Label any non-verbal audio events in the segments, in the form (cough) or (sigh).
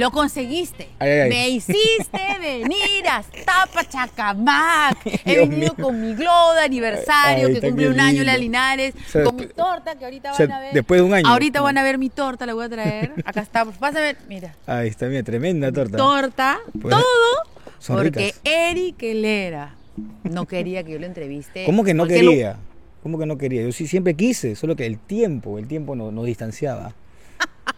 Lo conseguiste. Ay, ay, ay. Me hiciste (laughs) venir hasta Pachacamac. He venido mío. con mi glow de aniversario que cumple un año la. Linares. O sea, con mi torta que ahorita o sea, van a ver. después de un año. Ahorita van a ver mi torta, la voy a traer. Acá está. Vas a ver, mira. Ahí está, mira, tremenda torta. Torta, Pues, todo. son porque ricas. Eric Helera no quería que yo lo entreviste. ¿Cómo que no lo- quería? ¿Cómo que no quería? Yo sí siempre quise, solo que el tiempo, el tiempo nos, nos distanciaba.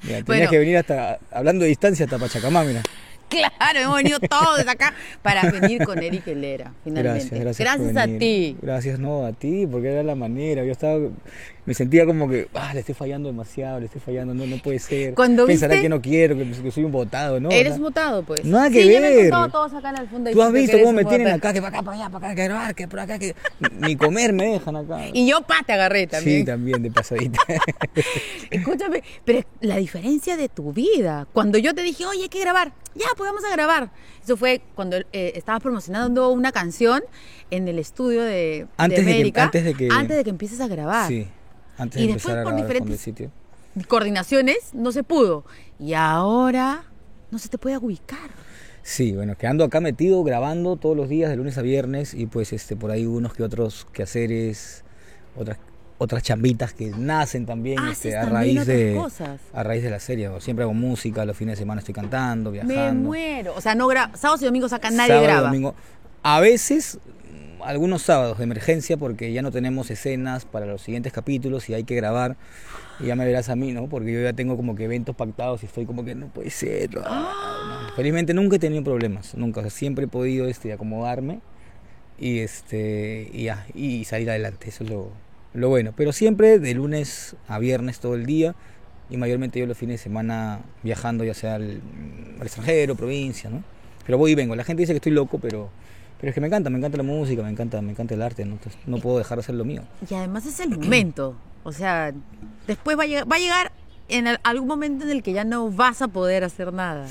Mira, tenías Bueno. que venir hasta, hablando de distancia, hasta Pachacamá, mira. Claro, hemos venido todos acá para venir con Eric Helera, finalmente. Gracias, gracias. por a ti. Gracias, no, a ti, porque era la manera. Yo estaba, me sentía como que, ah, le estoy fallando demasiado, le estoy fallando, no, no puede ser. Cuando Pensará viste- que no quiero, que, que soy un botado, ¿no? Eres ¿no? mutado, pues. Nada que sí, me ver. contado todos acá en el fondo. Tú has visto cómo me tienen acá, que para acá, para allá, para acá, que grabar, que por acá, que ni comer me dejan acá. Y yo, pa, te agarré también. Sí, también, de pasadita. (laughs) Escúchame, pero la diferencia de tu vida. Cuando yo te dije, oye, hay que grabar, ya, pues vamos a grabar. Eso fue cuando eh, estabas promocionando una canción en el estudio de, Antes de que- antes de que- antes de que empieces a grabar. Sí, antes Y de después empezar a por diferentes- sitio. Coordinaciones, no se pudo. Y ahora no se te puede ubicar. Sí, bueno, que ando acá metido grabando todos los días de lunes a viernes y pues este por ahí unos que otros quehaceres, otras otras chambitas que nacen también Haces este, a raíz de cosas. a raíz de la serie. Siempre hago música, los fines de semana estoy cantando, viajando. Me muero. O sea, no sábados y domingos acá nadie Sábado, graba. domingo. A veces, algunos sábados de emergencia, porque ya no tenemos escenas para los siguientes capítulos y hay que grabar. Y ya me verás a mí, ¿no? Porque yo ya tengo como que eventos pactados y estoy como que no puede ser. ah, no. Felizmente nunca he tenido problemas, nunca. O sea, siempre he podido este, acomodarme y, este, y, ya, y salir adelante. Eso es lo, lo bueno. Pero siempre de lunes a viernes todo el día y mayormente yo los fines de semana viajando, ya sea al, al extranjero, provincia, ¿no? Pero voy y vengo. La gente dice que estoy loco, pero, pero es que me encanta, me encanta la música, me encanta, me encanta el arte, ¿no? Entonces, no puedo dejar de hacer lo mío. Y además es el momento. O sea, después va a llegar, va a llegar en al- algún momento en el que ya no vas a poder hacer nada.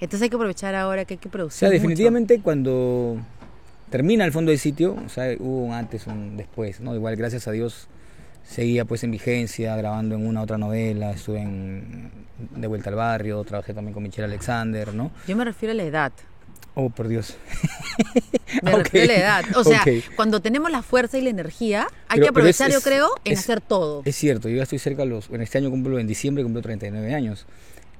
Entonces hay que aprovechar ahora que hay que O producir. sea, mucho. definitivamente cuando termina el fondo del sitio, o sea, hubo un antes, un después, ¿no? Igual, gracias a Dios, seguía pues en vigencia, grabando en una otra novela, estuve en De Vuelta al Barrio, trabajé también con Michelle Alexander, ¿no? Yo me refiero a la edad. Oh, por Dios. (laughs) Me la edad. O sea, cuando tenemos la fuerza y la energía, hay Pero- que es- aprovechar, yo creo, en es- hacer todo. Es cierto, yo ya estoy cerca, los, en este año cumplo, en diciembre cumplo 39 años.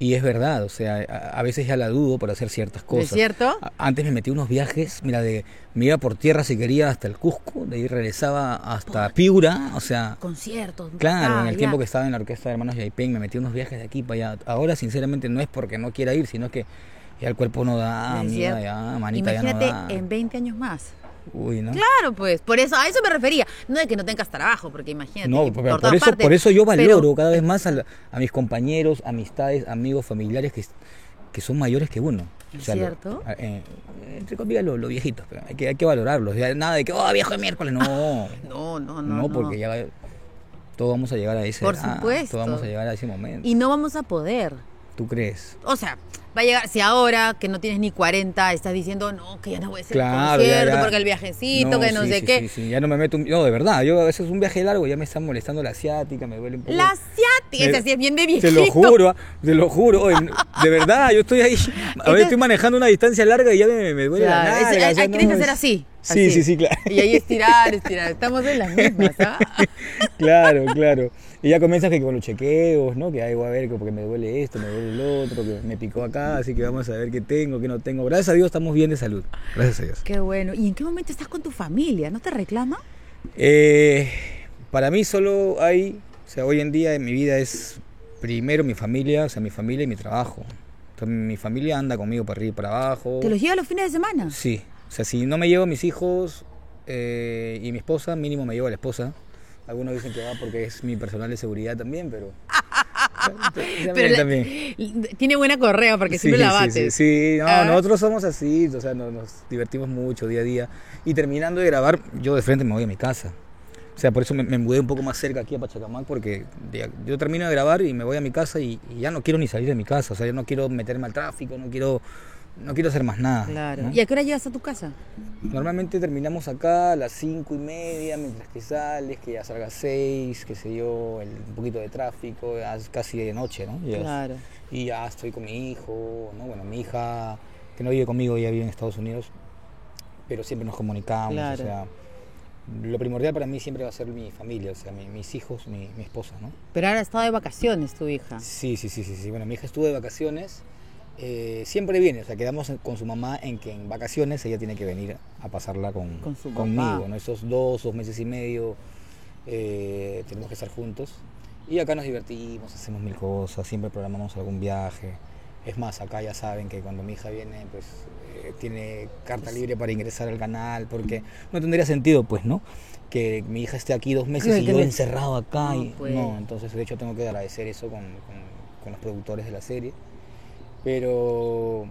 Y es verdad, o sea, a, a veces ya la dudo por hacer ciertas ¿No es cosas. cierto? A- Antes me metí unos viajes, mira, de me iba por tierra si quería hasta el Cusco, de ahí regresaba hasta Piura, o sea, Conciertos. claro, ah, en el ya. tiempo que estaba en la orquesta de hermanos Yaipen, me metí unos viajes de aquí para allá. Ahora, sinceramente, no es porque no quiera ir, sino que ya el cuerpo no da, ¿No amiga, ya, manita, Imagínate ya no da. en 20 años más. Uy, ¿no? Claro, pues, por eso, a eso me refería. No de que no tengas trabajo, porque imagínate. No, por, por, eso, partes, por eso yo pero- valoro cada vez más a, la- a mis compañeros, amistades, amigos, familiares que, que son mayores que uno. ¿Es lo- cierto? eh, entre comillas, los, viejitos. pero hay, que, hay que valorarlos. ya nada de que, oh, viejo de miércoles. No, (laughs) No, no, no. no, no. porque ya todos vamos a llegar a ese Por supuesto. Todos vamos a llegar a ese momento. Y no vamos a poder. ¿Tú crees? O sea, va a llegar, si ahora que no tienes ni 40 estás diciendo, no, que ya no voy a hacer Claro, el ya, concierto ya. porque el viajecito, que no sí, sé sí, qué. Sí, ya no me meto. un- No, de verdad, yo a veces un viaje largo ya me está molestando la asiática, me duele un poco. La asiática, Me- esa sí es bien de viejito. Te lo juro, ah, te lo juro. (laughs) de verdad, yo estoy ahí. A estoy manejando una distancia larga y ya me, me duele Claro, la es- nalga, o sea, hay- no, hacer es- así. Sí, así. sí, sí, claro. Y ahí estirar, estirar. Estamos en las mismas, ¿ah? (laughs) Claro, claro. Y ya comienzas que con los chequeos, ¿no? Que ahí voy a ver que porque me duele esto, me duele el otro, que me picó acá, así que vamos a ver qué tengo, qué no tengo. Gracias a Dios estamos bien de salud. Gracias a Dios. Qué bueno. ¿Y en qué momento estás con tu familia? ¿No te reclama? Eh, para mí solo hay, o sea, hoy en día en mi vida es primero mi familia, o sea, mi familia y mi trabajo. Entonces, mi familia anda conmigo para arriba y para abajo. ¿Te los lleva los fines de semana? Sí, o sea, si no me llevo a mis hijos eh, y mi esposa, mínimo me llevo a la esposa. Algunos dicen que va porque es mi personal de seguridad también, pero... (laughs) (laughs) Pero la- también. tiene buena correa porque siempre la sí, bates. Sí, sí, no, Ah. nosotros somos así, o sea, nos, nos divertimos mucho día a día. Y terminando de grabar, yo de frente me voy a mi casa. O sea, por eso me, me mudé un poco más cerca aquí a Pachacamac, porque de- yo termino de grabar y me voy a mi casa y, y ya no quiero ni salir de mi casa. O sea, yo no quiero meterme al tráfico, no quiero, no quiero hacer más nada. Claro. ¿no? ¿Y a qué hora llegas a tu casa? Normalmente terminamos acá a las cinco y media, mientras que sales, que ya salga seis, qué sé yo, el- un poquito de tráfico, ya es casi de noche, ¿no? Llegas. Claro. y ya estoy con mi hijo, ¿no? Bueno, mi hija que no vive conmigo, ella vive en Estados Unidos, pero siempre nos comunicamos, Claro. o sea, lo primordial para mí siempre va a ser mi familia, o sea, mi- mis hijos, mi, mi esposa, ¿no? Pero ahora está de vacaciones tu hija. Sí, sí, sí, sí, sí. Bueno, mi hija estuvo de vacaciones, eh, siempre viene, o sea, quedamos con su mamá en que en vacaciones ella tiene que venir a pasarla con, Con su conmigo. Esos dos, dos meses y medio eh, tenemos que estar juntos. Y acá nos divertimos, hacemos mil cosas, siempre programamos algún viaje. Es más, acá ya saben que cuando mi hija viene, pues eh, tiene carta libre para ingresar al canal, porque no tendría sentido, pues, ¿no? Que mi hija esté aquí dos meses y yo le- encerrado acá. No, y, pues. no, entonces de hecho tengo que agradecer eso con, con- con los productores de la serie. Pero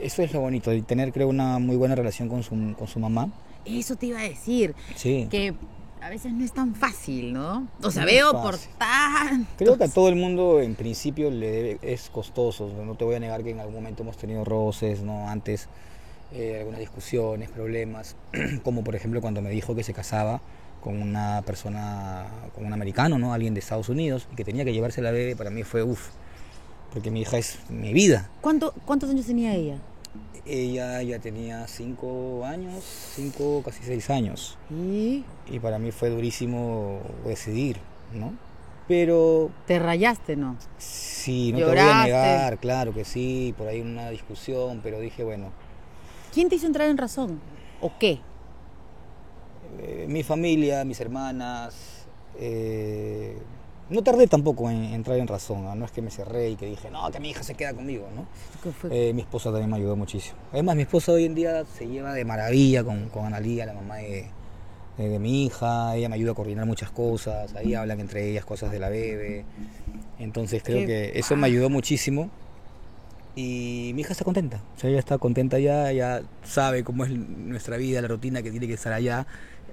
eso es lo bonito, de tener creo una muy buena relación con su, con su mamá. Eso te iba a decir, Sí. que a veces no es tan fácil, ¿no? O sea, No veo por fácil. tan... Creo que a todo el mundo en principio le debe- es costoso. No te voy a negar que en algún momento hemos tenido roces, ¿no? Antes eh, algunas discusiones, problemas, (clears throat) como por ejemplo cuando me dijo que se casaba con una persona, con un americano, ¿no? Alguien de Estados Unidos y que tenía que llevarse la bebé, para mí fue uff, porque mi hija es mi vida. ¿Cuánto, ¿Cuántos años tenía ella? Ella ya tenía cinco años, cinco, casi seis años. Y Y para mí fue durísimo decidir, ¿no? Pero te rayaste, ¿no? sí, no te voy a negar, claro que sí, por ahí una discusión, pero dije, bueno, ¿Quién te hizo entrar en razón? ¿O qué? eh, mi familia, mis hermanas, eh, no tardé tampoco en entrar en razón, no es que me cerré y que dije, no, que mi hija se queda conmigo, ¿no? Eh, mi esposa también me ayudó muchísimo. Además, mi esposa hoy en día se lleva de maravilla con, con Analía, la mamá de, de- de mi hija. Ella me ayuda a coordinar muchas cosas. Ahí hablan entre ellas cosas de la bebé. Entonces creo que eso me ayudó muchísimo. Y mi hija está contenta. O sea, ella está contenta ya, ya sabe cómo es nuestra vida, la rutina que tiene que estar allá.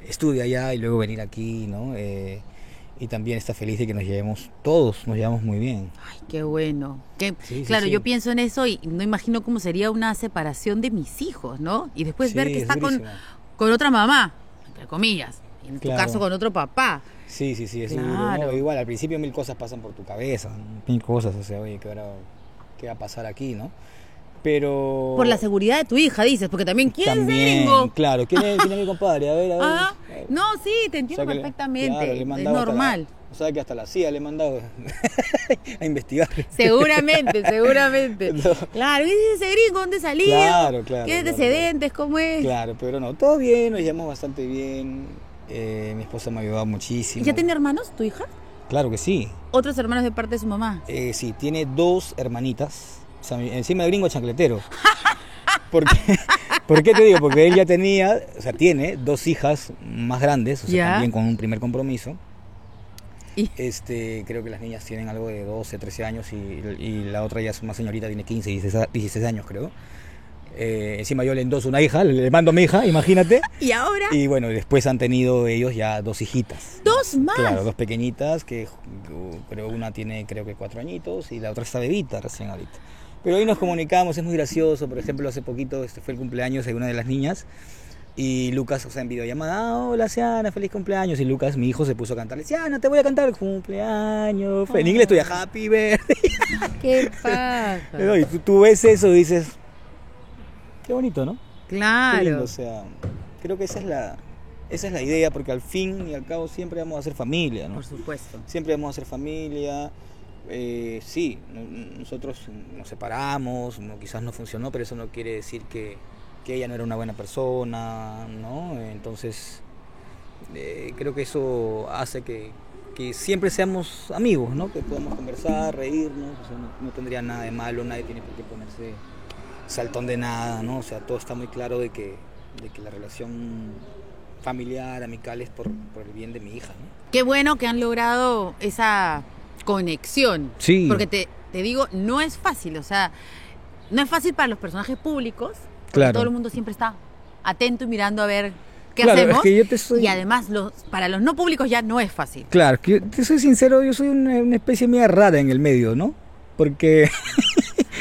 Estudia allá y luego venir aquí, ¿no? Eh, y también está feliz de que nos llevemos todos, nos llevamos muy bien. Ay, qué bueno. Qué- Sí, sí, claro, sí. yo pienso en eso y no imagino cómo sería una separación de mis hijos, ¿no? Y después Sí, ver que es está con, con otra mamá, entre comillas. Y en tu Claro. caso con otro papá. Sí, sí, sí, es duro, Claro. ¿no? Igual, al principio mil cosas pasan por tu cabeza, mil cosas, o sea, oye, ¿qué, ahora, qué va a pasar aquí, no? Pero... Por la seguridad de tu hija, dices, porque también, ¿quién También, es gringo? claro, ¿quién es, quién es mi compadre? A ver, a ver. Ah, no, sí, te O sea entiendo que le- perfectamente. claro, le es hasta la- normal. o sea que hasta la CIA le he mandado (laughs) a investigar. Seguramente, (laughs) seguramente. No. Claro, ¿y ese gringo dónde salió? Claro, claro, ¿Qué claro, antecedentes? ¿Cómo es? Claro, pero no, todo bien, nos llevamos bastante bien. eh, mi esposa me ha ayudado muchísimo. ¿Y ya tiene hermanos, tu hija? Claro que sí. Otros hermanos de parte de su mamá. Eh, sí, tiene dos hermanitas. Encima de gringo chancletero. ¿Por qué? ¿Por qué te digo? Porque él ya tenía, o sea, tiene dos hijas más grandes, o sea, también con un primer compromiso. Y- Este, creo que las niñas tienen algo de 12, 13 años y, y la otra ya es más señorita, tiene 15, 16, 16 años creo. Eh, encima yo le endoso una hija, le mando a mi hija, imagínate. (laughs) ¿Y ahora? Y bueno, después han tenido ellos ya dos hijitas. Dos más. Claro, dos pequeñitas, que creo una tiene creo que cuatro añitos y la otra está bebita recién ahorita. Pero ahí nos comunicamos, es muy gracioso. Por ejemplo, hace poquito este fue el cumpleaños de una de las niñas y Lucas, o sea, en videollamada, ah, hola Siana, feliz cumpleaños. Y Lucas, mi hijo, se puso a cantarle, Siana, te voy a cantar cumpleaños. En inglés estoy a happy birthday. (laughs) ¿Qué pasa? ¿no? Y tú, tú ves eso y dices, qué bonito, ¿no? Lindo, Claro. o sea, creo que esa es la, esa es la idea, porque al fin y al cabo siempre vamos a ser familia, ¿no? Por supuesto. Siempre vamos a ser familia. Eh, sí, no- nosotros nos separamos, quizás no funcionó, pero eso no quiere decir que, que ella no era una buena persona, ¿no? Entonces, eh, creo que eso hace que, que siempre seamos amigos, ¿no? Que podamos conversar, reírnos, no tendría nada de malo, nadie tiene por qué ponerse saltón de nada, ¿no? O sea, todo está muy claro de que, de que la relación familiar, amical es por, por el bien de mi hija, ¿no? Qué bueno que han logrado esa conexión. Sí. Porque te, te digo, no es fácil, o sea, no es fácil para los personajes públicos. Porque Claro. todo el mundo siempre está atento y mirando a ver qué Claro, hacemos. es que yo te soy- Y además, los, para los no públicos ya no es fácil. Claro, que yo te soy sincero, yo soy una, una especie media rara en el medio, ¿no? Porque (laughs)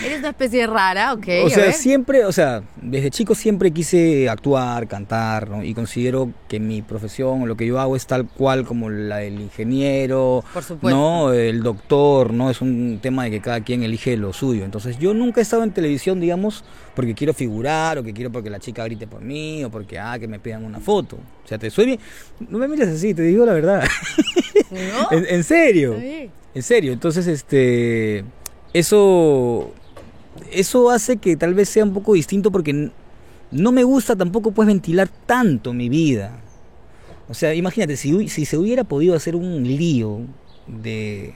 Eres una especie rara, ok. O sea, siempre, o sea, desde chico siempre quise actuar, cantar, ¿no? Y considero que mi profesión lo que yo hago es tal cual como la del ingeniero, Por supuesto. ¿no? El doctor, ¿no? Es un tema de que cada quien elige lo suyo. Entonces, yo nunca he estado en televisión, digamos, porque quiero figurar o que quiero porque la chica grite por mí o porque, ah, que me pidan una foto. O sea, te soy bien. No me mires así, te digo la verdad. ¿No? (laughs) en, en serio. En serio, entonces este eso eso hace que tal vez sea un poco distinto porque no me gusta tampoco pues ventilar tanto mi vida. O sea, imagínate si si se hubiera podido hacer un lío de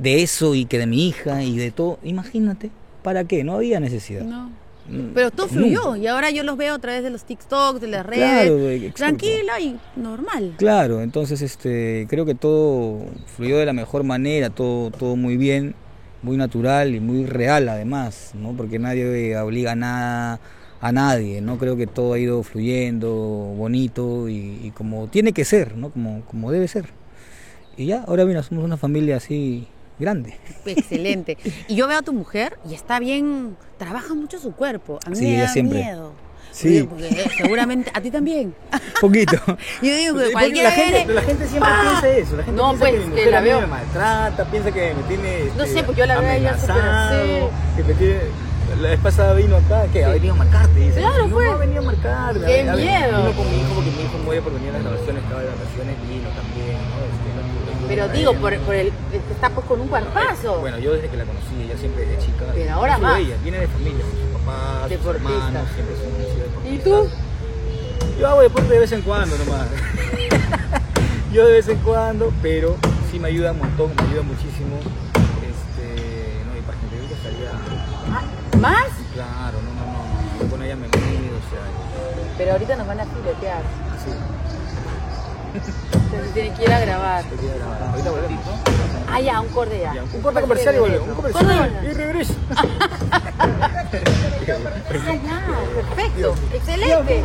de eso y que de mi hija y de todo, imagínate, ¿para qué? No había necesidad. No. Mm, Pero todo fluyó y ahora yo los veo a través de los TikToks, de las redes. Claro, tranquila y normal. Claro, entonces este creo que todo fluyó de la mejor manera, todo todo muy bien, muy natural y muy real además, ¿no? Porque nadie obliga a nada a nadie, ¿no? Creo que todo ha ido fluyendo, bonito y, y como tiene que ser, ¿no? Como como debe ser. Y ya, ahora mira, somos una familia así grande. Excelente. Y yo veo a tu mujer y está bien, trabaja mucho su cuerpo. A mí Sí, me da siempre. miedo. Sí. Porque, eh, seguramente a ti también. (laughs) Poquito. (laughs) Yo digo que Porque cualquiera la, gente, viene- la gente siempre ¡Ah! piensa eso. La gente No, piensa pues, que mi mujer la a mí veo- me maltrata, piensa que me tiene. No este, sé, pues yo la veo a ella súper amenazado, así. Que me tiene. La vez pasada vino acá, que ha venido a marcarte. Dice, Claro, no, pues. No, ha venido a marcarme. ¡Qué a ver, miedo! Vino con mi hijo porque mi hijo muere por venir a las grabaciones, estaba de vacaciones, vino también. ¿no? Este, no tuve- no tuve Pero digo, por, por el. que Está pues con un cuerpazo. Bueno, yo desde que la conocí, ella siempre desde chica. Pero ahora más. Ella viene de familia, con sus papás, sus hermanos, siempre son ¿Y tú? Yo hago deporte de vez en cuando nomás. (laughs) Yo de vez en cuando, pero sí me ayuda un montón, me ayuda muchísimo. Este, no, y para gente que estaría. ¿Más? Claro, no, no, no. Con ella me mido, o sea, Pero ahorita nos van a filetear. así. Entonces tienen que ir a grabar. Ahorita volvemos. Ah, ya, un corte ya. Un corte comercial y volvemos. Un comercial y regreso. (laughs) Ah, ya, perfecto, excelente.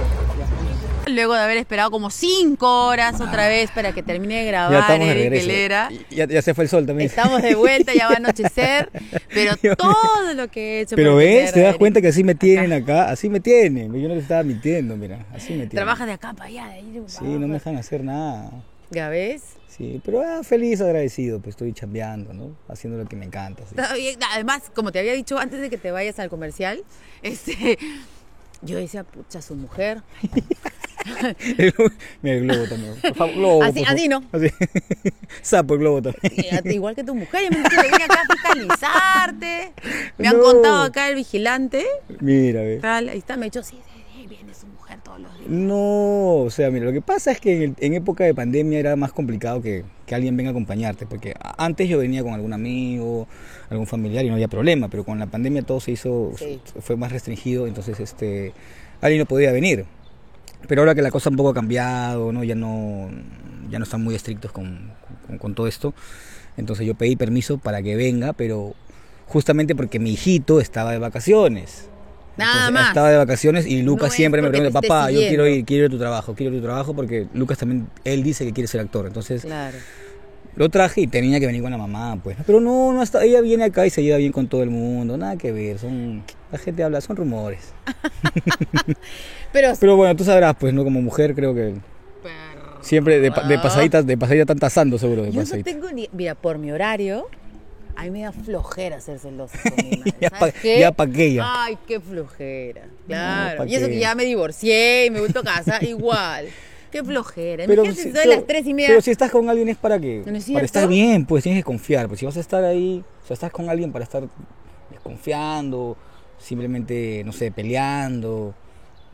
Luego de haber esperado como cinco horas otra vez para que termine de grabar Ya estamos Eric. Helera. Ya, ya se fue el sol también. Estamos de vuelta, ya va a anochecer, (laughs) pero Dios mío. todo lo que he hecho Pero ves, te das Eric cuenta que así me tienen acá, así me tienen. Yo no te estaba mintiendo, mira, así me tienen. Trabajas de acá para allá, de ahí de Sí, no me dejan hacer nada. ¿Ya ves? Sí, pero ah, feliz, agradecido, pues estoy chambeando, ¿no? Haciendo lo que me encanta. sí. Además, como te había dicho antes de que te vayas al comercial, (laughs) este, yo decía, pucha, su mujer. (laughs) Mira el globo también. Por favor, globo, Así- por favor. así no. Así. (laughs) Sapo el globo también. Igual que tu mujer, yo me que vine acá a fiscalizarte. (laughs) Me han No. contado acá el vigilante. Mira, ve. Ahí está, me ha dicho, sí, sí, sí, viene su mujer todos los días. No, o sea, mira, lo que pasa es que en, el- en época de pandemia era más complicado que, que alguien venga a acompañarte, porque antes yo venía con algún amigo, algún familiar y no había problema, pero con la pandemia todo se hizo, Sí. fue más restringido, entonces este, alguien no podía venir. Pero ahora que la cosa un poco ha cambiado, ¿no? Ya no, ya no están muy estrictos con, con- con todo esto, entonces yo pedí permiso para que venga, pero justamente porque mi hijito estaba de vacaciones. Nada Entonces, más. Estaba de vacaciones y Lucas No siempre me pregunta, papá, yo quiero siguiendo". ir, quiero ir a tu trabajo, quiero ir a tu trabajo porque Lucas también, él dice que quiere ser actor. Entonces Claro. lo traje y tenía que venir con la mamá, pues. Pero no, no hasta, ella viene acá y se lleva bien con todo el mundo, nada que ver, son, la gente habla, son rumores. (laughs) Pero, Pero bueno, tú sabrás, pues, ¿no? Como mujer creo que siempre de, de pasadita, de pasadita están tasando seguro, de yo no tengo ni. Mira, por mi horario, a mí me da flojera ser celosa con mi (laughs) madre. Ya ¿sabes pa- qué? ya pa' qué ya. Ay, qué flojera. Claro. y eso qué. que ya me divorcié y me a casa, (laughs) igual. Qué flojera. Pero si, si soy pero- las tres y media. pero si estás con alguien es para que ¿No es para estar bien, pues tienes que confiar. Pues si vas a estar ahí, o sea, estás con alguien para estar desconfiando, simplemente, no sé, peleando.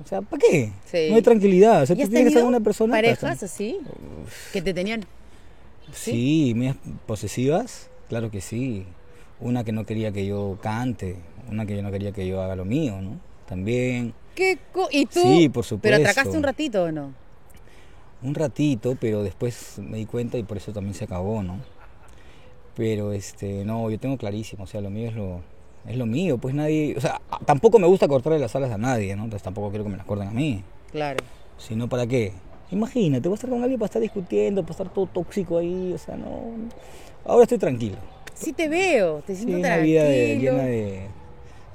O sea, ¿para qué? Sí. No hay tranquilidad. O sea, ¿Y tú tienes que estar con una persona. para parejas así? Que te tenían. Sí, medias posesivas, claro que sí. Una que no quería que yo cante, una que yo no quería que yo haga lo mío, ¿no? También ¿Qué co- ¿Y tú? Sí, por ¿Pero supuesto. atracaste un ratito o no? un ratito, pero después me di cuenta y por eso también se acabó, ¿no? Pero este, no, yo tengo clarísimo, o sea, lo mío es lo es lo mío, pues nadie, o sea, tampoco me gusta cortarle las alas a nadie, ¿no? Entonces tampoco quiero que me las corten a mí. Claro. Si no, ¿para qué? Imagínate, voy a estar con alguien para estar discutiendo, para estar todo tóxico ahí, o sea, no. Ahora estoy tranquilo. Sí te veo, te Sí, siento una vida de- tranquilo. llena de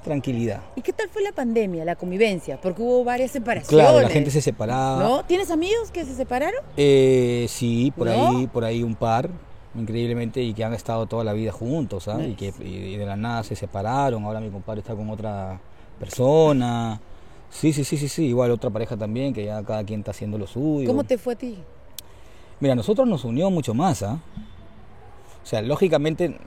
tranquilidad. ¿Y qué tal fue la pandemia, la convivencia? Porque hubo varias separaciones. Claro, la gente se separaba. ¿No? ¿Tienes amigos que se separaron? Eh, sí, por ¿No? ahí, por ahí un par, increíblemente, y que han estado toda la vida juntos, ¿sabes? Y que y de la nada se separaron, ahora mi compadre está con otra persona. Sí, sí, sí, sí, sí, igual otra pareja también, que ya cada quien está haciendo lo suyo. ¿Cómo te fue a ti? Mira, nosotros nos unió mucho más, ¿ah? O sea, lógicamente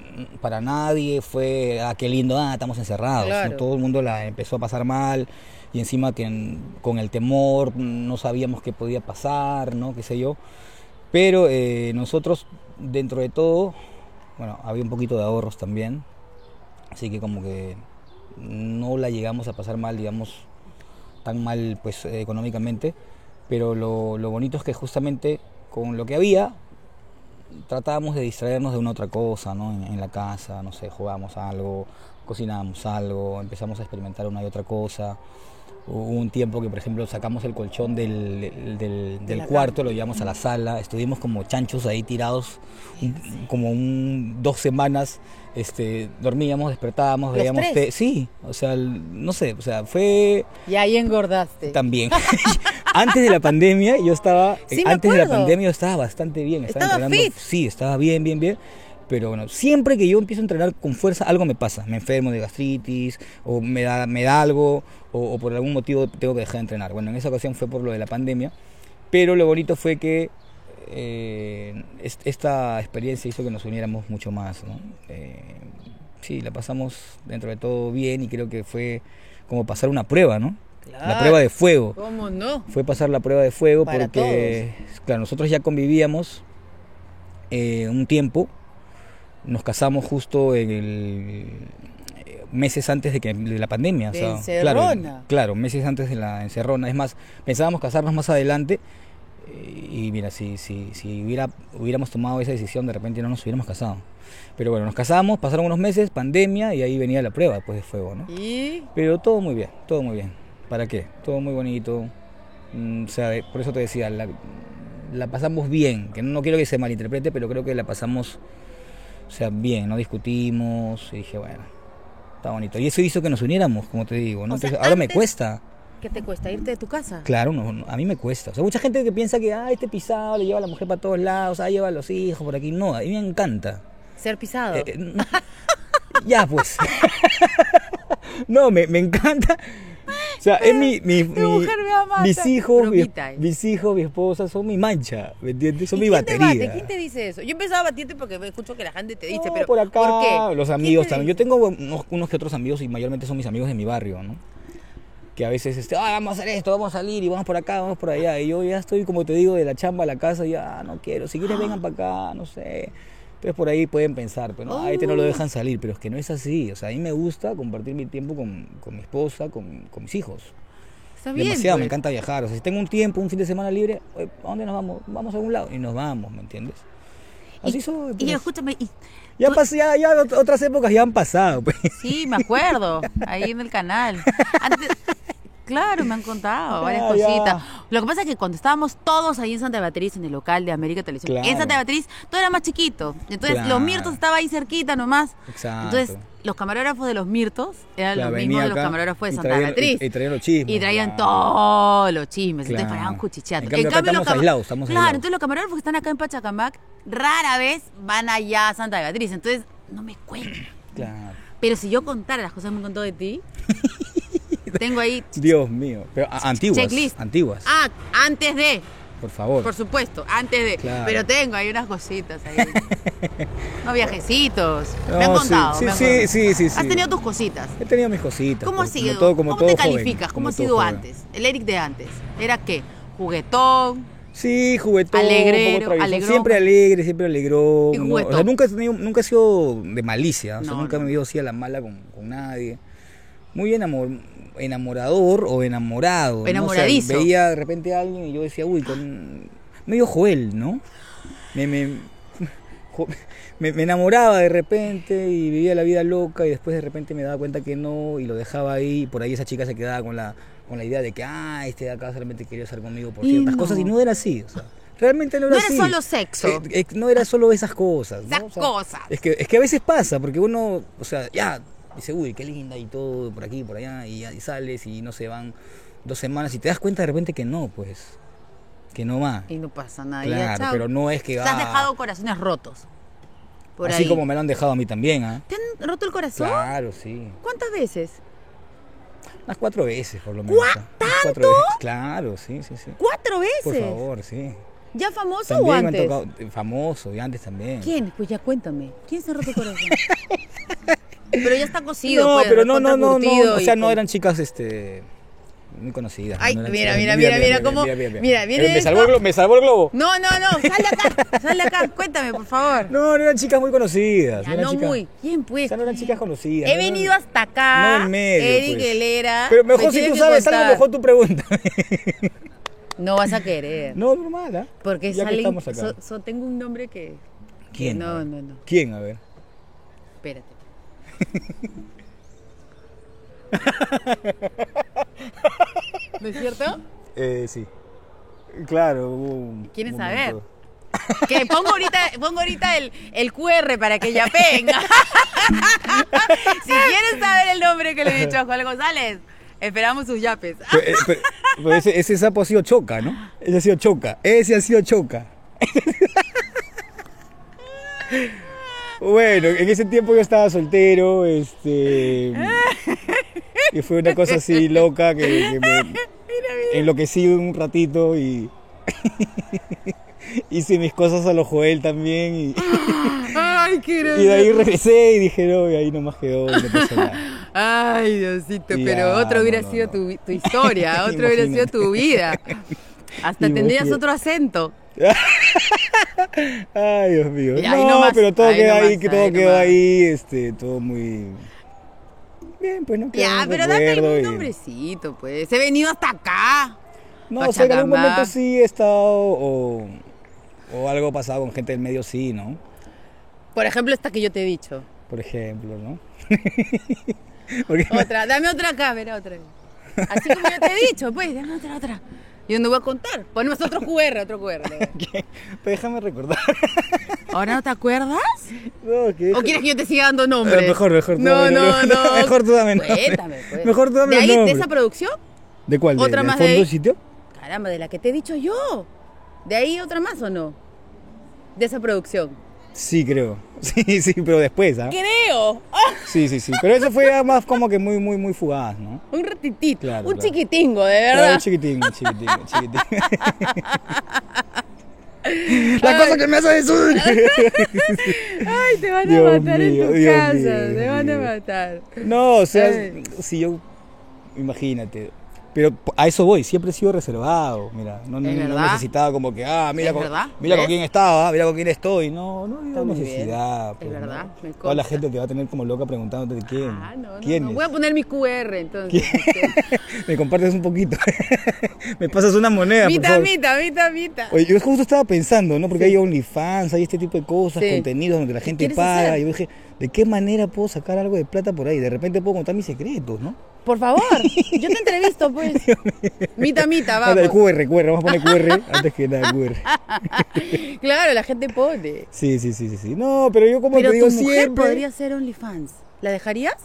para nadie fue, ah, qué lindo, ah, estamos encerrados. Claro. ¿no? Todo el mundo la empezó a pasar mal y encima que con el temor no sabíamos qué podía pasar, ¿no? Qué sé yo. Pero eh, nosotros, dentro de todo, bueno, había un poquito de ahorros también. Así que como que no la llegamos a pasar mal, digamos, tan mal pues eh, económicamente. Pero lo, lo bonito es que justamente con lo que había, tratábamos de distraernos de una otra cosa, ¿no? En, en la casa, no sé, jugábamos algo, cocinábamos algo, empezamos a experimentar una y otra cosa. Hubo un tiempo que, por ejemplo, sacamos el colchón del, del- del- cuarto, lo llevamos a la sala, estuvimos como chanchos ahí tirados, un- como un, dos semanas, este, dormíamos, despertábamos, ¿Los veíamos... te- sí, o sea, no sé, o sea, fue Y ahí engordaste. también. (laughs) antes de la pandemia yo estaba, (laughs) Sí, antes de la pandemia yo estaba bastante bien, estaba, Estaba entrenando, fit. sí, estaba bien, bien, bien. Pero bueno, siempre que yo empiezo a entrenar con fuerza, algo me pasa. Me enfermo de gastritis, o me da, me da algo, o, o por algún motivo tengo que dejar de entrenar. Bueno, en esa ocasión fue por lo de la pandemia, pero lo bonito fue que eh, es- esta experiencia hizo que nos uniéramos mucho más. ¿no? Eh, sí, la pasamos dentro de todo bien y creo que fue como pasar una prueba, ¿no? La prueba de fuego ¿Cómo no? fue pasar la prueba de fuego Para porque, claro, nosotros ya convivíamos eh, un tiempo, nos casamos justo en el eh, meses antes de que de la pandemia, o De sea, encerrona. claro, meses antes de la encerrona. Es más, pensábamos casarnos más adelante y mira, si, si, si hubiera, hubiéramos tomado esa decisión, de repente no nos hubiéramos casado. Pero bueno, nos casamos, pasaron unos meses, pandemia y ahí venía la prueba después de fuego, ¿no? Y Pero todo muy bien, todo muy bien. ¿Para qué? Todo muy bonito. Mm, O sea, por eso te decía, la, la pasamos bien. Que no quiero que se malinterprete, pero creo que la pasamos, o sea, bien. No discutimos. Y dije, bueno, está bonito. Y eso hizo que nos uniéramos, como te digo. ¿no? O sea, Entonces, ahora me cuesta. ¿Qué te cuesta irte de tu casa? Claro, no, no, a mí me cuesta. O sea, mucha gente que piensa que, ah, este pisado le lleva a la mujer para todos lados, ah, lleva a los hijos por aquí. No, a mí me encanta. Ser pisado. Eh, eh, (laughs) ya, pues. (laughs) no, me, me encanta. O sea, es mi, mi, mi- mujer me va a matar. mis hijos, mi- mis hijos, mi esposa son mi mancha, ¿me entiendes? Son ¿Y mi quién te batería. bate? ¿Quién te dice eso? Yo empezaba a batirte porque escucho que la gente te dice, No, pero por acá, ¿por qué? los ¿Quién amigos te también. Yo tengo unos, unos que otros amigos y mayormente son mis amigos de mi barrio, ¿no? Que a veces, este, ah, vamos a hacer esto, vamos a salir y vamos por acá, vamos por allá. Y yo ya estoy, como te digo, de la chamba a la casa, y ya no quiero. Si quieres, vengan para acá, no sé. Entonces por ahí pueden pensar, pero no, a este no lo dejan salir. Pero es que no es así. O sea, a mí me gusta compartir mi tiempo con, con mi esposa, con, con mis hijos. Está bien. Demasiado, me pues. encanta viajar. O sea, si tengo un tiempo, un fin de semana libre, ¿a dónde nos vamos? Vamos a algún lado y nos vamos, ¿me entiendes? Así Y- soy. Y pues. escúchame, y- Ya, tú- pas- ya, ya ot- otras épocas ya han pasado, pues. sí, me acuerdo, ahí en el canal. Antes, claro, me han contado (laughs) varias ya. cositas. Lo que pasa es que cuando estábamos todos ahí en Santa Beatriz, en el local de América Televisión, en. Santa Beatriz, todo era más chiquito. Entonces, Claro. los Mirtos estaba ahí cerquita nomás. Exacto. Entonces, los camarógrafos de los Mirtos eran Claro, los mismos de los camarógrafos de Santa traían- Beatriz. Y, y traían los chismes. Y traían todos los chismes. Entonces paraban cuchicheando. En cambio, acá estamos cama- aislados, estamos Claro, aislados. entonces los camarógrafos que están acá en Pachacamac rara vez van allá a Santa Beatriz. Entonces, no me cuentan. Claro. Pero si yo contara las cosas que me contó de ti, (laughs) tengo ahí Dios mío. Pero antiguas. Checklist. Antiguas. Ah, antes de, Por favor. por supuesto, antes de. Claro. Pero tengo ahí unas cositas ahí. (laughs) no viajecitos. me han No, sí, contado. sí, me han sí, contado. sí, sí, Has sí. tenido tus cositas. He tenido mis cositas. ¿Cómo has sido? Como todo, como ¿Cómo todo te joven, calificas? ¿Cómo has todo sido joven. antes? El Eric de antes. ¿Era qué? Juguetón. Sí, juguetón, Alegrero, alegrón. Siempre alegre, siempre alegrón. Y ¿no? O juguetón. sea, nunca he, tenido, nunca he sido de malicia, o sea, No, nunca me he ido así a la mala con, con nadie. Muy enamor, enamorador o enamorado. ¿no? O sea, Enamoradizo. veía de repente a alguien y yo decía, uy, con... medio Joel, ¿no? Me, me, (laughs) jo- me, me enamoraba de repente y vivía la vida loca y después de repente me daba cuenta que no y lo dejaba ahí y por ahí esa chica se quedaba con la, con la idea de que, ah, este de acá solamente quería estar conmigo por ciertas no. cosas y no era así, o sea, Realmente no era No era así. solo sexo. Eh, eh, no era solo esas cosas. ¿no? Esas cosas. Es que, es que a veces pasa, porque uno, o sea, ya, dice, uy, qué linda y todo, por aquí, por allá, y, sales y no se van dos semanas y te das cuenta de repente que no, pues. Que no va. Y no pasa nada. Claro, pero no es que Te has dejado corazones rotos. Por Así ahí. como me lo han dejado a mí también, ¿ah? ¿Te han roto el corazón? Claro, sí. ¿Cuántas veces? Unas cuatro veces, por lo menos. ¿Cuá- ¿ah? Unas Cuatro veces. Claro, sí, sí, sí. ¿Cuatro veces? Por favor, sí. ¿Ya famoso También o me han antes? tocado, eh, famoso, y antes también. ¿Quién? Pues ya cuéntame. ¿Quién se ha roto el corazón? (laughs) pero ya está cocido, no, pues, pero no, no, no, no, o sea, no eran chicas, este, muy conocidas. Ay, no mira, mira, mira, mira cómo- mira, viene me, esto. salvó el globo, me salvó el globo. No, no, no, sal de acá, sal de acá, cuéntame, por favor. No, no eran chicas muy conocidas. ya no, eran no chicas, muy. ¿Quién pues? O sea, no eran chicas conocidas. He no venido hasta acá. No en medio, Eric pues. Helera. Pero me mejor si tú que sabes algo, mejor tú pregúntame. No vas a querer. No, normal, ¿ah? Porque Ya que salen. estamos acá. so- so- tengo un nombre que. ¿Quién? que No, no, no. ¿Quién? A ver. Espérate. ¿No es cierto? Eh, sí. Claro. hubo un ¿Quieres momento. saber? Que pongo ahorita, pongo ahorita el, el QR para que ya venga. (laughs) si quieres saber el nombre que le he dicho a Juan González, esperamos sus yapes. Pero, eh, pero- pero ese, ese sapo ha sido choca, ¿no? Ese ha sido choca. Ese ha sido choca. Bueno, en ese tiempo yo estaba soltero, este. Y fue una cosa así loca que, que me (laughs) enloquecí un ratito y. (laughs) Hice mis cosas a lo Joel también y, (laughs) Ay, qué y de ahí regresé y dije, no, y ahí nomás quedó no nada. Ay, Diosito, pero otro hubiera no, no, sido no. Tu, tu historia, otro hubiera sido tu vida. Hasta tendrías Imagínate. otro acento. (laughs) Ay, Dios mío. Y no, nomás, pero todo queda ahí, nomás, que todo quedó ahí, este, todo muy bien, pues no Ya, un pero dame y- nombrecito, pues. He venido hasta acá. No, o sea, en algún momento sí he estado o, o algo pasado con gente del medio sí, ¿no? Por ejemplo, esta que yo te he dicho. Por ejemplo, ¿no? (laughs) Otra, dame otra ver otra. Así como yo te he dicho, pues, dame otra, otra. Yo no voy a contar. Ponemos otro QR, otro QR. Pues (laughs) déjame recordar. (laughs) ¿Ahora no te acuerdas? No, que ¿O quieres que yo te siga dando nombres? Eh, mejor, mejor tú No, dame no, nombres. no. (laughs) Mejor tú dame nombres. Cuéntame, pues. Mejor tú dame ¿De ahí, de esa producción? ¿De cuál? ¿De, Otra del más de fondo ahí. del sitio? Caramba, de la que te he dicho yo. ¿De ahí otra más o no? De esa producción. Sí, creo. (laughs) Sí, sí, pero después, ¿ah? Creo. (laughs) Sí, sí, sí. Pero eso fue más como que muy, muy, muy fugaz, ¿no? Un ratitito. Claro, un claro. chiquitingo, de Claro, verdad. un chiquitín, un chiquitín, un chiquitín. (laughs) La cosa que me hace eso. Ay, te van a Dios matar mío, en tu Dios casa. mío, te van a matar. No, o sea, si yo. Imagínate. Pero a eso voy, siempre he sido reservado. Mira, no, no, ¿Es no necesitaba como que, ah, mira, ¿Es con, mira con quién estaba, mira con quién estoy. No, no había necesidad. Es pues, verdad, me Toda la gente te va a tener como loca preguntándote de quién. Ah, no, no, ¿Quién no. es? Voy a poner mi QR entonces. (laughs) Me compartes un poquito. (laughs) Me pasas una moneda, por Mita, favor. mita, mita, mita. Oye, yo justo estaba pensando, ¿no? Porque hay OnlyFans, hay este tipo de cosas, Sí. contenidos donde la gente paga. hacer? Y yo dije, ¿de qué manera puedo sacar algo de plata por ahí? De repente puedo contar mis secretos, ¿no? Por favor, yo te entrevisto, pues. Mita, mita, Anda, el vamos. QR, QR, vamos a poner QR antes que nada QR. (laughs) Claro, la gente pone. Sí, sí, sí, sí, sí. No, pero yo como Pero te digo tu mujer siempre. podría ser OnlyFans. ¿La dejarías?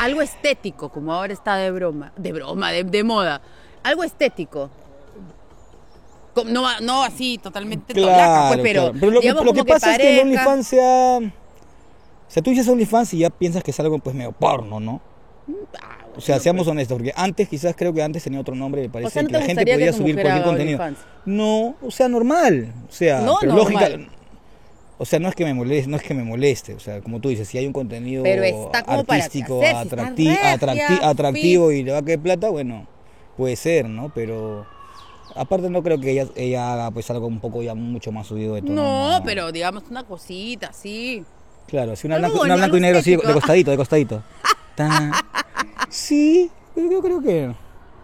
Algo estético, como ahora está de broma. De broma, de, de moda. Algo estético. No, no así totalmente Claro, tolaca, pues, pero, claro. Pero lo, que- digamos lo que pasa es que el OnlyFans sea. O sea, tú dices OnlyFans y ya piensas que es algo pues medio porno, ¿no? Ah, O sea, seamos honestos, porque antes quizás creo que antes tenía otro nombre, me parece sea, ¿no que la gente que podía subir cualquier contenido. No, o sea, normal. O sea, No pero normal. lógica. O sea, no es que me moleste, no es que me moleste, o sea, como tú dices, si hay un contenido artístico, hacer, regia, atracti- atractivo y le va a caer plata, bueno, puede ser, ¿no? Pero aparte no creo que ella, ella haga pues algo un poco ya mucho más subido de todo. No, pero digamos una cosita, sí. Claro, si una blanco, una bonito, blanco y negro así, de costadito, de costadito. (laughs) Tan. Sí, yo creo que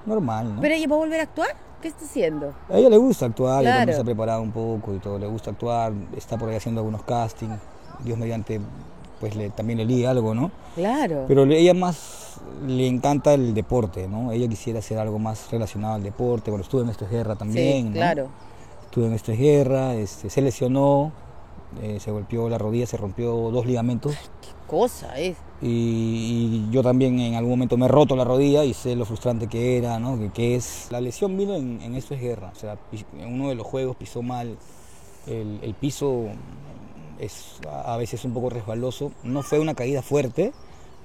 normal, ¿no? Pero ella va a volver a actuar. ¿Qué está haciendo? A ella le gusta actuar, ella también se ha preparado un poco y todo, le gusta actuar, está por ahí haciendo algunos castings, Dios mediante, pues le, también le liga algo, ¿no? Claro. Pero ella más le encanta el deporte, ¿no? Ella quisiera hacer algo más relacionado al deporte, cuando estuve en Esto es Guerra también, sí, ¿no? claro. estuve en esta guerra, este, se lesionó, eh, se golpeó la rodilla, se rompió dos ligamentos. ¿Qué cosa es? Y, y yo también en algún momento me he roto la rodilla y sé lo frustrante que era, ¿no? Que, que es... La lesión vino en, en esto es guerra, o sea, en uno de los juegos pisó mal el, el piso, es a a veces un poco resbaloso, no fue una caída fuerte,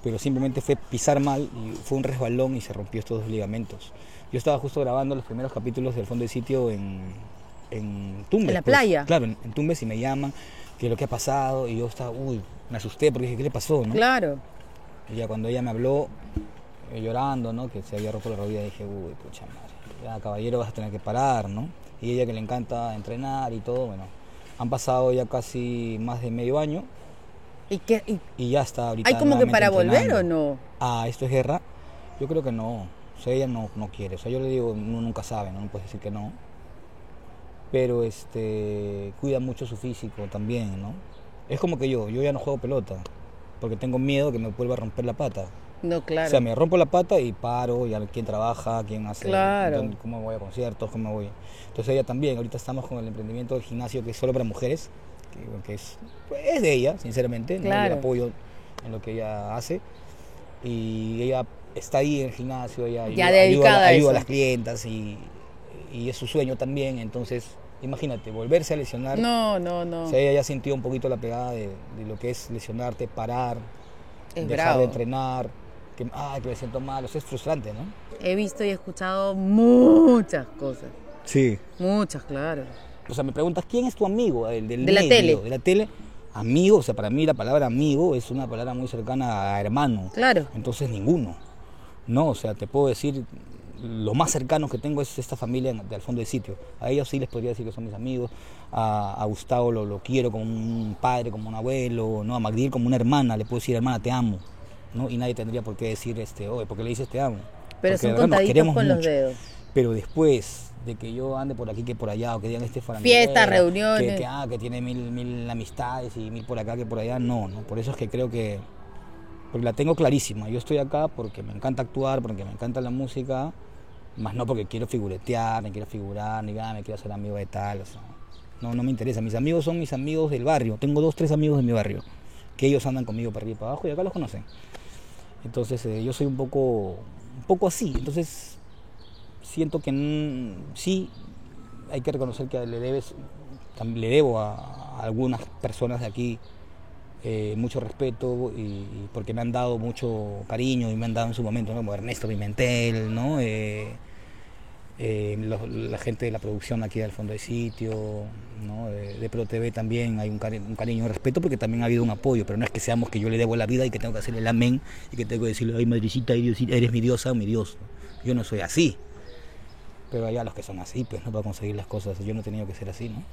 pero simplemente fue pisar mal y fue un resbalón y se rompió estos dos ligamentos. Yo estaba justo grabando los primeros capítulos del fondo de sitio en, en Tumbes. ¿En la pues. playa? Claro, en, en Tumbes y me llaman, que lo que ha pasado, y yo estaba, uy, me asusté porque dije, ¿qué le pasó? ¿no? Claro. Y ya cuando ella me habló, eh, llorando, ¿no? Que se había roto la rodilla, dije, uy, pucha madre, ya caballero vas a tener que parar, ¿no? Y ella que le encanta entrenar y todo, bueno, han pasado ya casi más de medio año ¿Y qué? y y ya está ahorita. ¿Hay como que para volver o no? Ah, esto es guerra. Yo creo que no. O sea, ella no, no quiere. O sea, yo le digo, uno nunca sabe, ¿no? No puedes decir que no. Pero este cuida mucho su físico también, ¿no? Es como que yo, yo ya no juego pelota, porque tengo miedo que me vuelva a romper la pata. No, claro. O sea, me rompo la pata y paro, y a ver quién trabaja, quién hace, Claro. dónde- cómo voy a conciertos, cómo voy. Entonces ella también, ahorita estamos con el emprendimiento del gimnasio que es solo para mujeres, que, que es, es de ella, sinceramente, ¿no? Claro. Yo la apoyo en lo que ella hace. Y ella está ahí en el gimnasio, ella Ya ayuda, ayuda, a ayuda a las clientas y, y es su sueño también. Entonces, imagínate, volverse a lesionar. no, no, no. O sea, ella ya sintió un poquito la pegada de, de lo que es lesionarte, parar, es dejar bravo. de entrenar, que, ay, que me siento mal, o sea, es frustrante, ¿no? He visto y escuchado muchas cosas. Sí. Muchas, claro. O sea, me preguntas, ¿quién es tu amigo del, del De la tele. De la tele. Amigo, o sea, para mí la palabra amigo es una palabra muy cercana a hermano. Claro. Entonces, ninguno. No, o sea, te puedo decir, lo más cercano que tengo es esta familia de al fondo del sitio. A ellos sí les podría decir que son mis amigos. A, a Gustavo lo, lo quiero como un padre, como un abuelo. ¿no? A Magdiel como una hermana. Le puedo decir, hermana, te amo. ¿no? Y nadie tendría por qué decir, este, oye, ¿por qué le dices te amo? Pero Porque son de verdad contaditos queremos con los mucho. dedos. Pero después de que yo ande por aquí que por allá, o que digan este Fiestas, que- reuniones. Que, ah, que tiene mil, mil amistades y mil por acá que por allá, no, no. Por eso es que creo que. Porque la tengo clarísima. Yo estoy acá porque me encanta actuar, porque me encanta la música, más no porque quiero figuretear, ni quiero figurar, ni nada, me quiero hacer amigo de tal. no, no me interesa. Mis amigos son mis amigos del barrio. Tengo dos, tres amigos de mi barrio, que ellos andan conmigo para arriba y para abajo y acá los conocen. Entonces eh, yo soy un poco, un poco así. Entonces siento que sí hay que reconocer que le debes, le debo a, a algunas personas de aquí eh, mucho respeto y, porque me han dado mucho cariño y me han dado en su momento, ¿no? como Ernesto Pimentel, ¿no? Eh, eh, la gente de la producción aquí del fondo de sitio, de, de Pro TV también hay un, cari- un cariño y respeto porque también ha habido un apoyo, pero no es que seamos que yo le debo la vida y que tengo que hacerle el amén y que tengo que decirle, ay madrecita, eres mi diosa o mi dios. Yo no soy así. Pero allá los que son así, pues no para conseguir las cosas. Yo no he tenido que ser así, ¿no?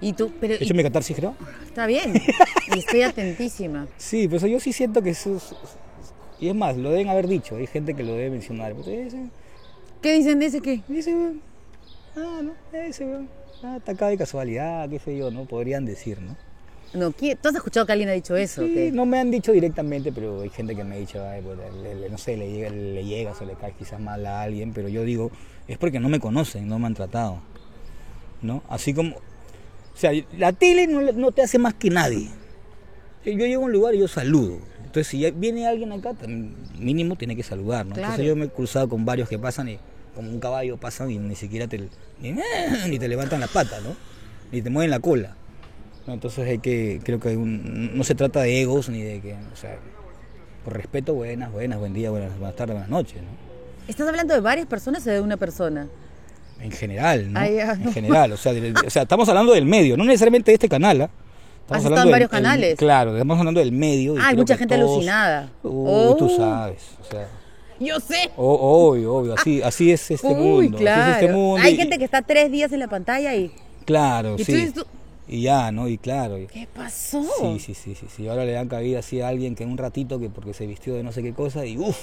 Y tú, pero He hecho y- mi catarsis, creo. está bien. (laughs) y estoy atentísima. Sí, pero yo sí siento que eso es- Y es más, lo deben haber dicho, hay gente que lo debe mencionar. Ese, ¿Qué dicen de ese qué? weón, ah, no, ese ah, está acá de casualidad, qué sé yo, ¿no? Podrían decir, ¿no? No, ¿quién- ¿tú has escuchado que alguien ha dicho eso? Sí, qué? no me han dicho directamente, pero hay gente que me ha dicho, ay, pues, le- le- no sé, le, llega, le llegas o le caes quizás mal a alguien, pero yo digo, es porque no me conocen, no me han tratado, ¿no? Así como, o sea, la tele no, no te hace más que nadie. Yo llego a un lugar y yo saludo. Entonces, si viene alguien acá, mínimo tiene que saludar, ¿no? Claro. Entonces, yo me he cruzado con varios que pasan y como un caballo pasan y ni siquiera te, ni, (laughs) ni te levantan la pata, ¿no? Ni te mueven la cola. ¿no? Entonces hay que, creo que hay un- no se trata de egos ni de que, o sea, por respeto, buenas, buenas, buen día, buenas, buenas tardes, buenas noches, ¿no? ¿Estás hablando de varias personas o de una persona? En general, ¿no? Ah, no. En general, o sea, del- o sea, estamos hablando del medio, no necesariamente de este canal, ¿ah? Has Estamos estado en del- varios el- canales. claro, estamos hablando del medio. Ah, hay mucha gente todos- alucinada. Uy, tú Oh. sabes, o sea, Yo sé. obvio, obvio, así, así es este Uy, mundo, claro. así es este mundo. Hay y- gente que está tres días en la pantalla y... Claro, y tú sí. tú, Y ya, ¿no? Y claro. y- ¿Qué pasó? Sí, sí, sí, sí, sí. Ahora le dan cabida así a alguien que en un ratito que porque se vistió de no sé qué cosa y uff,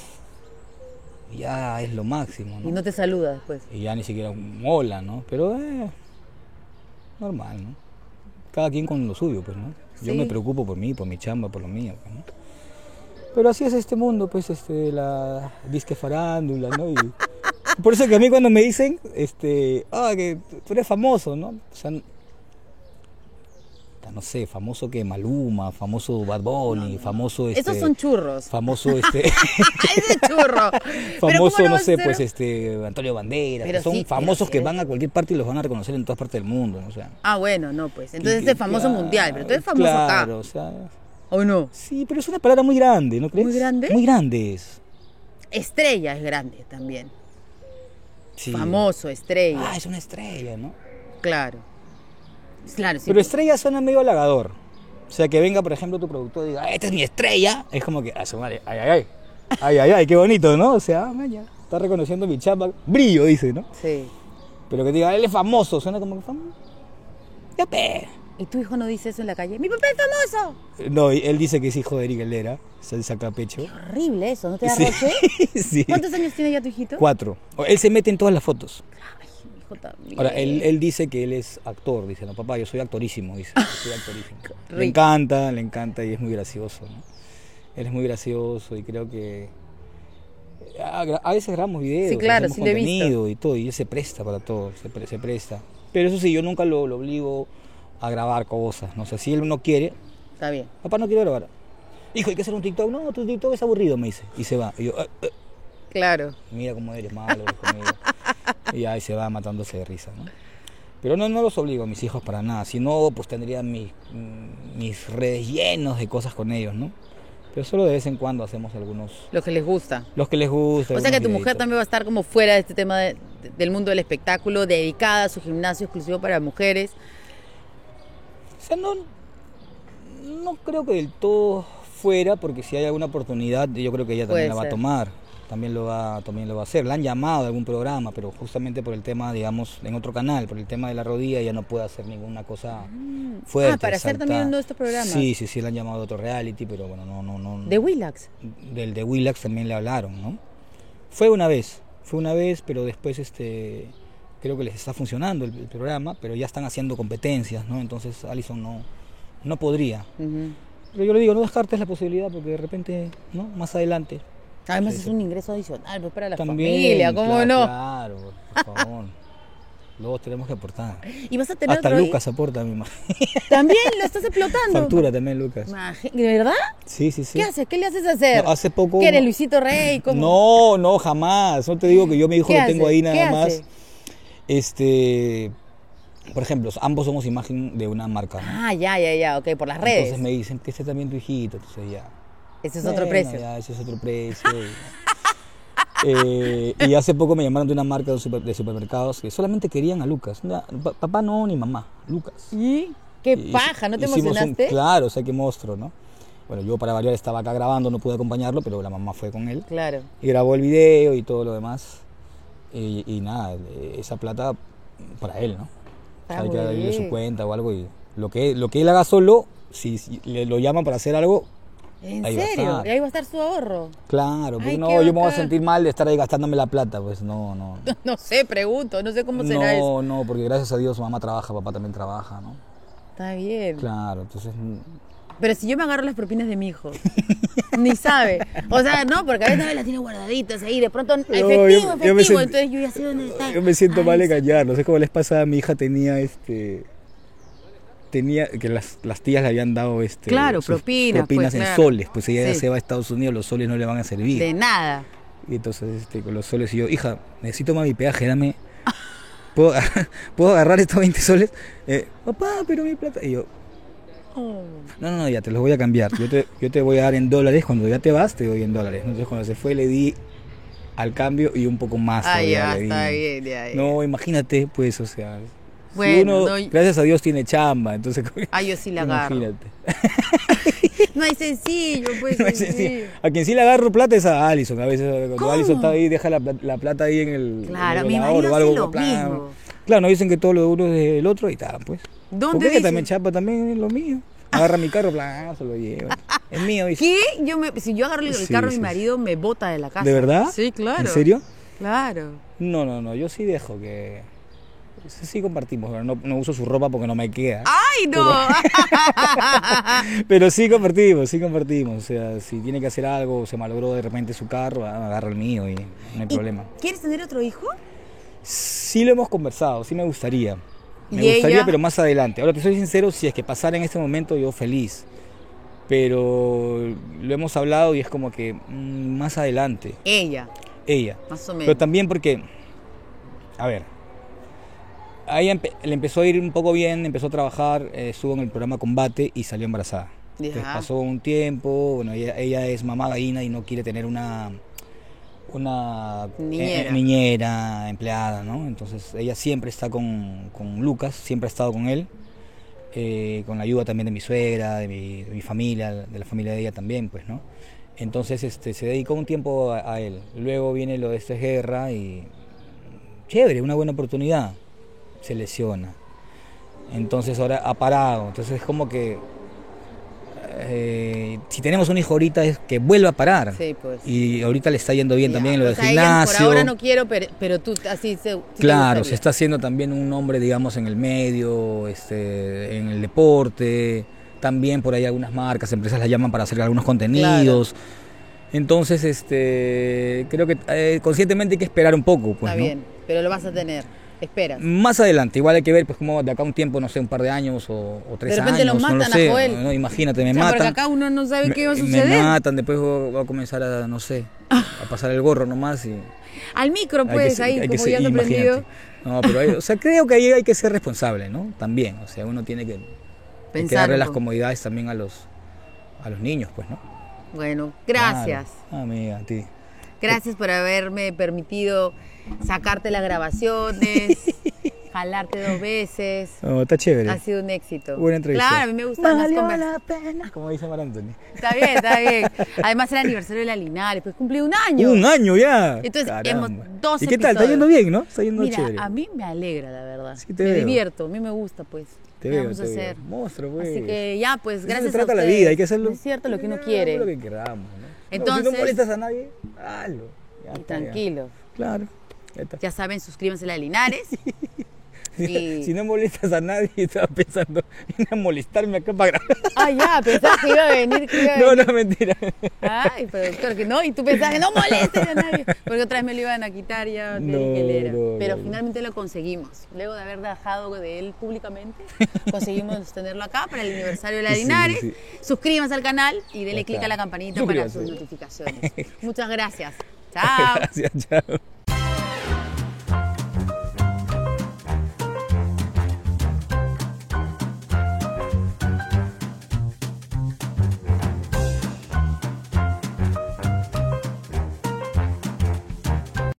ya es lo máximo, ¿no? Y no te saluda después. Y ya ni siquiera un hola, ¿no? Pero eh, normal, ¿no? Cada quien con lo suyo, pues, ¿no? Yo me preocupo por mí, por mi chamba, por lo mío, pues, ¿no? Pero así es este mundo, pues, este, la disque farándula, ¿no? Y, Por eso que a mí cuando me dicen, este, ah, que tú eres famoso, ¿no? O sea, no sé, famoso que Maluma, famoso Bad Bunny, famoso este, Esos son churros. famoso (laughs) este, Ese churro. (laughs) Pero ¿cómo famoso no sé, pues este Antonio Banderas, Pero que son sí, famosos que van a cualquier parte y los van a reconocer en todas partes del mundo, ¿no? o sea. Ah, bueno, no, pues. Entonces este que- es famoso claro, mundial, pero tú eres famoso claro, acá. o sea, ¿O no? sí, pero es una palabra muy grande, ¿no crees? ¿Muy grande? Muy grande es. Estrella es grande también. Sí. Famoso, estrella. Ah, es una estrella, ¿no? Claro. Claro, sí. Pero estrella suena medio halagador. O sea, que venga, por ejemplo, tu productor y diga, esta es mi estrella. Es como que, a su madre, ay, ay, ay. Ay, ay, ay, qué bonito, ¿no? O sea, ah, man, ya, está reconociendo mi chamba. Brillo, dice, ¿no? Sí. Pero que diga, él es famoso, suena como que famoso. Ya, pe. ¿Y tu hijo no dice eso en la calle? ¡Mi papá es famoso! No, y él dice que es hijo de Eric Helera, se saca pecho. Horrible eso, ¿no te da Sí. roche? (laughs) sí. ¿Cuántos años tiene ya tu hijito? Cuatro. Él se mete en todas las fotos. Ay, hijo también. Ahora, él, él dice que él es actor, dice, no, papá, yo soy actorísimo, dice, yo soy actorísimo. (laughs) Le encanta, le encanta y es muy gracioso, ¿no? Él es muy gracioso y creo que a, gra- a veces grabamos videos, Sí, claro, hacemos sí contenido y todo, y él se presta para todo, se, pre- se presta. Pero eso sí, yo nunca lo, lo obligo a grabar cosas, no sé, si él no quiere, Está bien. papá no quiero grabar. Hijo, hay que hacer un TikTok, no, tu TikTok es aburrido, me dice, y se va. Y yo, "Ah, ah". Claro. mira cómo eres malo conmigo. (laughs) y ahí se va matándose de risa, ¿no? Pero no, no los obligo a mis hijos para nada, si no, pues tendría mis, mm, mis redes llenos de cosas con ellos, ¿no? Pero solo de vez en cuando hacemos algunos, Lo que les gusta. los que les gusta. O sea que tu mujer también va a estar como fuera de este tema de- de- del mundo del espectáculo, dedicada a su gimnasio exclusivo para mujeres. O sea, no, no creo que del todo fuera, porque si hay alguna oportunidad, yo creo que ella Puede también la va a tomar. También lo, va, también lo va a hacer. La han llamado a algún programa, pero justamente por el tema, digamos, en otro canal, por el tema de la rodilla, ella no puede hacer ninguna cosa fuerte. ah, para hacer también uno de estos programas. Sí, sí, sí, la han llamado de otro reality, pero bueno, no, no, no. De Willax. Del de Willax también le hablaron, ¿no? Fue una vez, fue una vez, pero después este creo que les está funcionando el, el programa, pero ya están haciendo competencias, ¿no? Entonces Alison no, no podría. Pero yo le digo, no descartes la posibilidad porque de repente, ¿no? Más adelante. Además Sí, es sí. un ingreso adicional pues, para la También. familia, ¿cómo claro, no? Claro, por favor. (laughs) Luego tenemos que aportar. Y vas a tener Hasta otro? Lucas aporta, mi ma- También lo estás explotando. Factura también, Lucas. ¿De verdad? Sí, sí, sí. ¿Qué haces? ¿Qué le haces hacer? No, hace poco- ¿Qué eres Luisito Rey? ¿Cómo? No, no, jamás. No te digo que yo mi hijo ¿Qué lo tengo ahí ¿Qué nada más. hace? Este, por ejemplo, ambos somos imagen de una marca. ¿no? Ah, ya, ya, ya, ok, por las redes. Entonces me dicen que este también tu hijito, entonces ya. Ese es otro Bueno, precio. Ya, ese es otro precio. y- (laughs) Eh, y hace poco me llamaron de una marca de, super- de supermercados que solamente querían a Lucas. Papá no, ni mamá, Lucas. ¿Y? ¿Qué Y- paja? ¿No te un- emocionaste? claro, o sea, qué monstruo, ¿no? Bueno, yo para variar estaba acá grabando, no pude acompañarlo, pero la mamá fue con él. Claro. Y grabó el video y todo lo demás. Y, y nada, esa plata para él, ¿no? Ah, Hay que abrirle su cuenta o algo y lo que, lo que él haga solo, si, si le, lo llaman para hacer algo, ¿En Ahí serio? Y ahí va a estar su ahorro. claro, porque Ay, no, yo me voy a sentir mal de estar ahí gastándome la plata, pues no, no. (laughs) No sé, pregunto, no sé cómo será eso. No, no, porque gracias a Dios su mamá trabaja, papá también trabaja, ¿no? Está bien. Claro, entonces mm, Pero si yo me agarro las propinas de mi hijo, ni sabe. O sea, no, porque a veces me las tiene guardaditas ahí, de pronto efectivo, yo efectivo, entonces yo ya sé dónde está. yo me siento Ay, mal no sé cómo les pasa, mi hija tenía este tenía que las, las tías le habían dado este Claro, sus propinas, pues, en claro. soles, pues ella ya se va a Estados Unidos, los soles no le van a servir. De nada. Y entonces este, con los soles y yo, hija, necesito más mi peaje, dame. ¿Puedo, (laughs) ¿puedo agarrar estos 20 soles? Eh, papá, pero mi plata. Y yo, Oh. no, no, no, ya te los voy a cambiar. Yo te, yo te voy a dar en dólares. Cuando ya te vas, te doy en dólares. Entonces cuando se fue le di al cambio y un poco más. Ah, ya, le di. está bien, ya, ya. No, imagínate, pues, o sea. Si Bueno, uno, no, y- gracias a Dios, tiene chamba. Entonces, (laughs) Ah, yo sí la agarro. imagínate. (laughs) No hay sencillo, (laughs) pues. No es sencillo. sencillo. A quien sí le agarro plata es a Alison. A veces cuando ¿Cómo? Alison está ahí, deja la, la plata ahí en el. Claro, en el mi marido o algo, lo plan. mismo. Claro, no dicen que todo lo uno es del otro y tal, pues. ¿Dónde Porque ella dice? también chapa también es lo mío. Agarra mi carro, plan, se lo lleva. Es mío, dice. ¿Qué? Yo me, si yo agarro el Sí, carro de sí, mi sí. marido, me bota de la casa. ¿De verdad? Sí, claro. ¿En serio? Claro. No, no, no, yo sí dejo que. Sí, compartimos. pero No, no uso su ropa porque no me queda. ¡Ay, no! (laughs) Pero sí compartimos, sí compartimos. O sea, si tiene que hacer algo, se malogró de repente su carro, ah, agarra el mío y no hay ¿Y problema. ¿Quieres tener otro hijo? Sí lo hemos conversado, sí me gustaría. Me ¿Y gustaría, ella? pero más adelante. Ahora te soy sincero, si es que pasara en este momento, yo feliz. Pero lo hemos hablado y es como que mm, más adelante, Ella, ella. más o menos. Pero también porque, a ver, a ella empe- le empezó a ir un poco bien, empezó a trabajar, eh, estuvo en el programa Combate y salió embarazada. Entonces pasó un tiempo, bueno, ella, ella es mamá gallina y no quiere tener una una eh, Niñera. niñera, empleada, ¿no? Entonces ella siempre está con, con Lucas, siempre ha estado con él, eh, con la ayuda también de mi suegra, de mi, de mi familia, de la familia de ella también, pues, ¿no? Entonces este, se dedicó un tiempo a, a él. Luego viene lo de esta guerra y chévere, una buena oportunidad. Se lesiona. Entonces ahora ha parado. Entonces es como que eh, si tenemos un hijo ahorita es que vuelva a parar. Sí, pues. Y ahorita le está yendo bien Ya, también en lo del gimnasio. Por ahora no quiero, pero, pero tú así se. Claro, se está haciendo también un nombre, digamos, en el medio, este, en el deporte. También por ahí algunas marcas, empresas la llaman para hacer algunos contenidos. Entonces, este, creo que eh, conscientemente hay que esperar un poco, pues, Está ¿no? bien, pero lo vas a tener. Espera. Más adelante, igual hay que ver, pues, como de acá un tiempo, no sé, un par de años o, o tres De repente años, lo no lo matan a sé. Joel. ¿no? Imagínate, me O sea, porque matan. acá uno no sabe me, qué va a me suceder. matan, después voy a comenzar a, no sé, a pasar el gorro nomás y... Al micro, pues, ser- ahí, como ser- ya ando imagínate. prendido. No, pero hay- o sea, creo que ahí hay que ser responsable, ¿no? También, o sea, uno tiene que, hay que Pensar darle las comodidades también a los a los niños, pues, ¿no? Bueno, gracias. Claro. Amiga, a ti. Gracias por haberme permitido sacarte las grabaciones, (laughs) jalarte dos veces. No, está chévere. Ha sido un éxito. Buena entrevista. Claro, a mí me gustan las Valió conversaciones. la pena. Como dice Mar Anthony. Está bien, está bien. (laughs) Además era el aniversario de la Linares, pues cumplí un año. Un año ya. Entonces, Caramba. hemos dos ¿Y qué tal? ¿Está episodios. yendo bien, no? Está yendo Mira, chévere. a mí me alegra, la verdad. Sí, te me veo. divierto, a mí me gusta, pues. Te ¿Qué veo, vamos a te veo. hacer? Monstruo, pues. Así que ya, pues Eso gracias se trata a la vida, hay que hacerlo. Es cierto lo que uno Lo quiere. que queramos, ¿no? No, Entonces- si no molestas a nadie, hazlo. Ya Y está, ya. tranquilo. Claro. Ya saben, suscríbanse a la Linares. (laughs) Y- Si no molestas a nadie, (laughs) estaba pensando en a molestarme acá para grabar. Ah, ya, pensaba que iba a venir. Que iba a (laughs) No, venir. no, mentira. Ay, pero claro que no. Y tú pensabas que no molestes a nadie. Porque otra vez me lo iban a quitar ya. No, no, pero no. finalmente lo conseguimos. Luego de haber dejado de él públicamente, conseguimos tenerlo acá para el aniversario de la Linares. sí. Suscríbanse al canal y denle clic a la campanita para sus notificaciones. Muchas gracias. Chao. Gracias, chao.